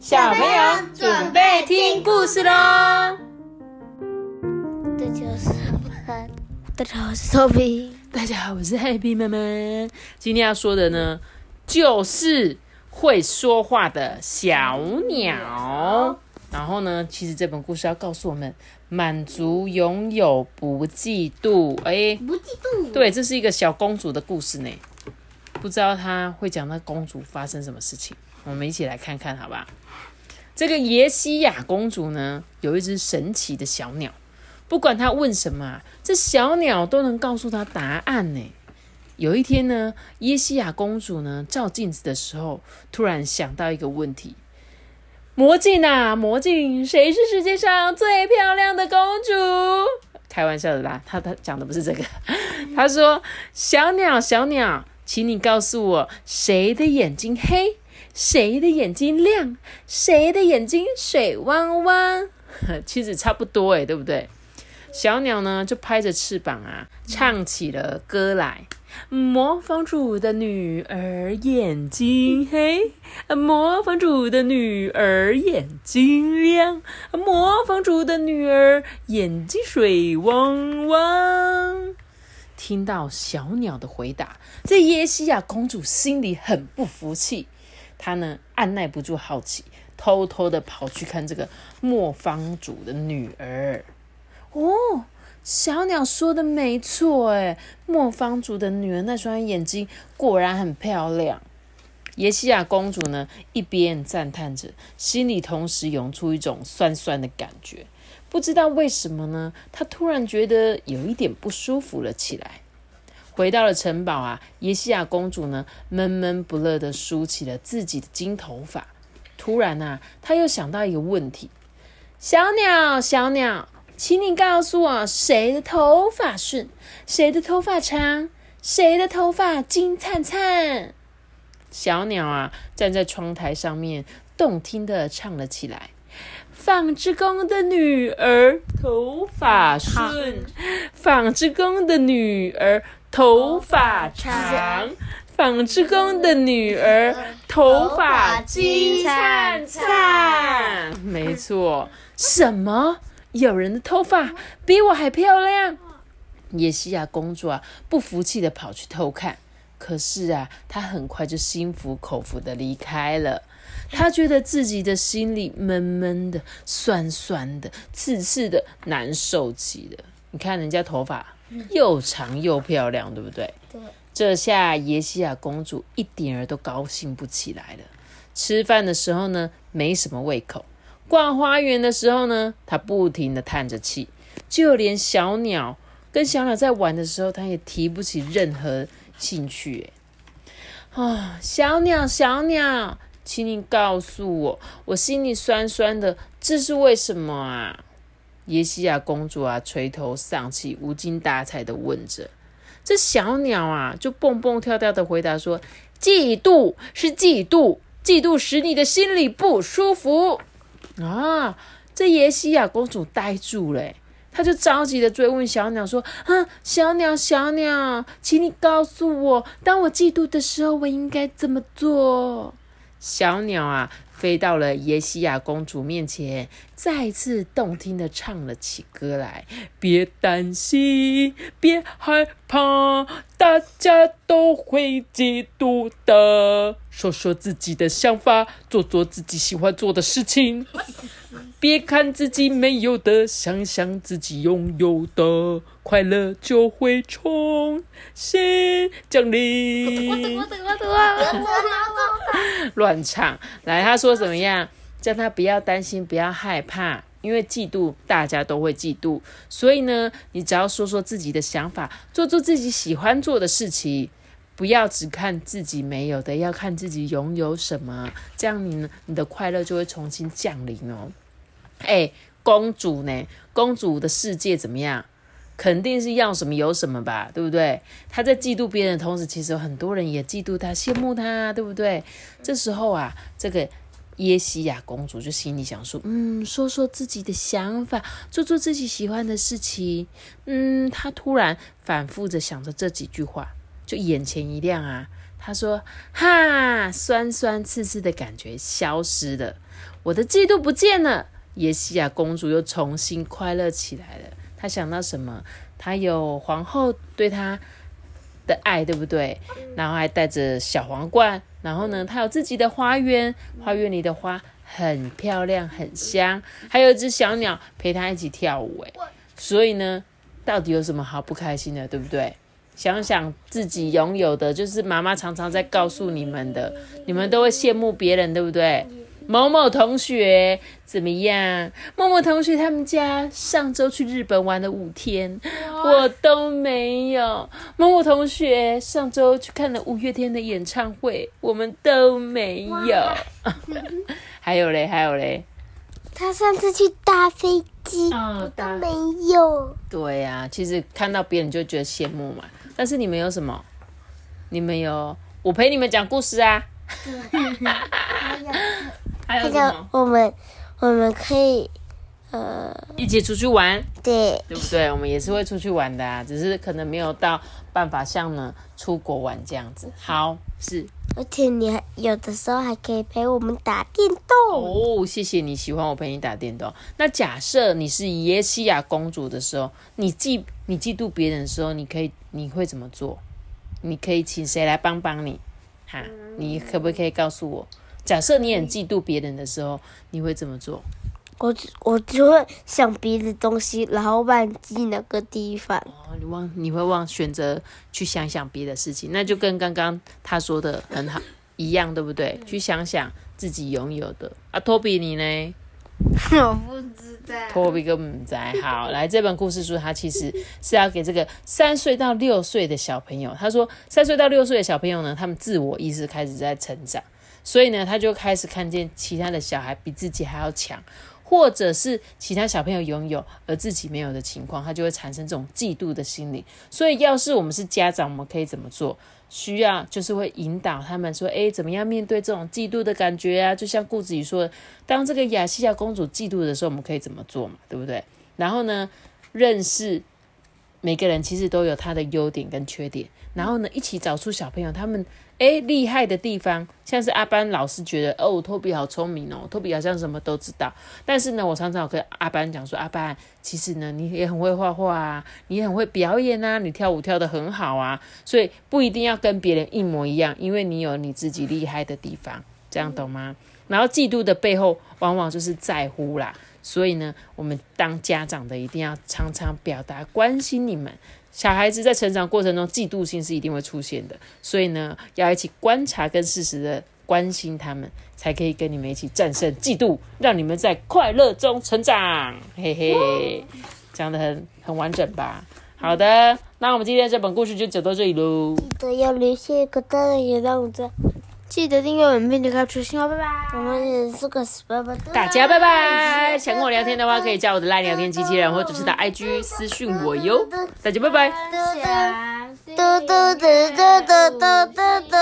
小朋友准备听故事喽！大家好，大家好，我是 Toby。大家好，我是 Happy 妈妈。今天要说的呢，就是会说话的小鸟。然后呢，其实这本故事要告诉我们，满足拥有，不嫉妒。哎，不嫉妒。对，这是一个小公主的故事呢。不知道她会讲那公主发生什么事情，我们一起来看看，好吧？这个耶西亚公主呢，有一只神奇的小鸟，不管她问什么，这小鸟都能告诉她答案呢。有一天呢，耶西亚公主呢照镜子的时候，突然想到一个问题：魔镜啊，魔镜，谁是世界上最漂亮的公主？开玩笑的啦，她她讲的不是这个，她说：小鸟，小鸟。请你告诉我，谁的眼睛黑，谁的眼睛亮，谁的眼睛水汪汪？其实差不多诶，对不对？小鸟呢，就拍着翅膀啊，唱起了歌来。魔方主的女儿眼睛黑，魔方主的女儿眼睛亮，魔方主的女儿眼睛水汪汪。听到小鸟的回答，这耶西亚公主心里很不服气。他呢，按耐不住好奇，偷偷的跑去看这个磨坊主的女儿。哦，小鸟说的没错，哎，磨坊主的女儿那双眼睛果然很漂亮。耶西亚公主呢，一边赞叹着，心里同时涌出一种酸酸的感觉。不知道为什么呢？她突然觉得有一点不舒服了起来。回到了城堡啊，耶西亚公主呢闷闷不乐地梳起了自己的金头发。突然啊，她又想到一个问题：小鸟，小鸟，请你告诉我，谁的头发顺？谁的头发长？谁的头发金灿灿？小鸟啊，站在窗台上面，动听地唱了起来。纺织工的女儿头发顺，纺织工的女儿头发长，纺织工的女儿头发金灿灿。没错，什么？有人的头发比我还漂亮？叶西亚公主啊，不服气的跑去偷看，可是啊，她很快就心服口服的离开了。他觉得自己的心里闷闷的、酸酸的、刺刺的、难受极了。你看人家头发又长又漂亮，对不对？对。这下耶西亚公主一点儿都高兴不起来了。吃饭的时候呢，没什么胃口；逛花园的时候呢，她不停的叹着气。就连小鸟跟小鸟在玩的时候，她也提不起任何兴趣。啊，小鸟，小鸟。请你告诉我，我心里酸酸的，这是为什么啊？耶西亚公主啊，垂头丧气、无精打采的问着。这小鸟啊，就蹦蹦跳跳的回答说：“嫉妒是嫉妒，嫉妒使你的心里不舒服。”啊！这耶西亚公主呆住了，她就着急的追问小鸟说：“啊，小鸟，小鸟，请你告诉我，当我嫉妒的时候，我应该怎么做？”小鸟啊，飞到了耶西亚公主面前，再次动听的唱了起歌来。别担心，别害怕，大家都会嫉妒的。说说自己的想法，做做自己喜欢做的事情。别看自己没有的，想想自己拥有的，快乐就会重新降临。乱唱，来，他说怎么样？叫他不要担心，不要害怕，因为嫉妒大家都会嫉妒，所以呢，你只要说说自己的想法，做做自己喜欢做的事情，不要只看自己没有的，要看自己拥有什么，这样你，你的快乐就会重新降临哦。哎，公主呢？公主的世界怎么样？肯定是要什么有什么吧，对不对？她在嫉妒别人的同时，其实很多人也嫉妒她、羡慕她，对不对？这时候啊，这个耶西亚公主就心里想说：“嗯，说说自己的想法，做做自己喜欢的事情。”嗯，她突然反复着想着这几句话，就眼前一亮啊！她说：“哈，酸酸刺刺的感觉消失了。”我的嫉妒不见了。耶西亚公主又重新快乐起来了。她想到什么？她有皇后对她的爱，对不对？然后还带着小皇冠，然后呢，她有自己的花园，花园里的花很漂亮，很香，还有一只小鸟陪她一起跳舞。哎，所以呢，到底有什么好不开心的，对不对？想想自己拥有的，就是妈妈常常在告诉你们的，你们都会羡慕别人，对不对？某某同学怎么样？某某同学他们家上周去日本玩了五天，我都没有。某某同学上周去看了五月天的演唱会，我们都没有。还有嘞，还有嘞。他上次去搭飞机，哦，都没有。对呀，其实看到别人就觉得羡慕嘛。但是你们有什么？你们有我陪你们讲故事啊。还有什么？我们我们可以呃一起出去玩，对对不对？我们也是会出去玩的啊，只是可能没有到办法像呢出国玩这样子。好，是。而且你还有的时候还可以陪我们打电动哦。谢谢你喜欢我陪你打电动。那假设你是耶西亚公主的时候，你嫉你嫉妒别人的时候，你可以你会怎么做？你可以请谁来帮帮你？哈，你可不可以告诉我？假设你很嫉妒别人的时候，你会怎么做？我我就会想别的东西，然后忘记那个地方。哦，你忘你会忘选择去想想别的事情，那就跟刚刚他说的很好一样，对不对？去想想自己拥有的。啊，托比你呢？我不知道。托比跟母仔好，来这本故事书，它其实是要给这个三岁到六岁的小朋友。他说，三岁到六岁的小朋友呢，他们自我意识开始在成长。所以呢，他就开始看见其他的小孩比自己还要强，或者是其他小朋友拥有而自己没有的情况，他就会产生这种嫉妒的心理。所以，要是我们是家长，我们可以怎么做？需要就是会引导他们说：“诶，怎么样面对这种嫉妒的感觉啊？”就像顾子怡说，当这个亚细亚公主嫉妒的时候，我们可以怎么做嘛？对不对？然后呢，认识每个人其实都有他的优点跟缺点，然后呢，一起找出小朋友他们。哎，厉害的地方，像是阿班老师觉得哦，托比好聪明哦，托比好像什么都知道。但是呢，我常常跟阿班讲说，阿班，其实呢，你也很会画画啊，你也很会表演啊，你跳舞跳得很好啊，所以不一定要跟别人一模一样，因为你有你自己厉害的地方，这样懂吗？然后嫉妒的背后，往往就是在乎啦。所以呢，我们当家长的一定要常常表达关心你们。小孩子在成长过程中，嫉妒心是一定会出现的，所以呢，要一起观察跟适时的关心他们，才可以跟你们一起战胜嫉妒，让你们在快乐中成长。嘿嘿，讲的很很完整吧？好的，那我们今天这本故事就讲到这里喽。记得要留下一个赞，也让我在。记得订阅我们，并且开出新哦，拜拜。我们也是个死爸爸。大家拜拜。想跟我聊天的话，可以加我的赖聊天机器人，或者是打 IG 私讯我哟。大家拜拜。嘟嘟嘟嘟嘟嘟嘟嘟。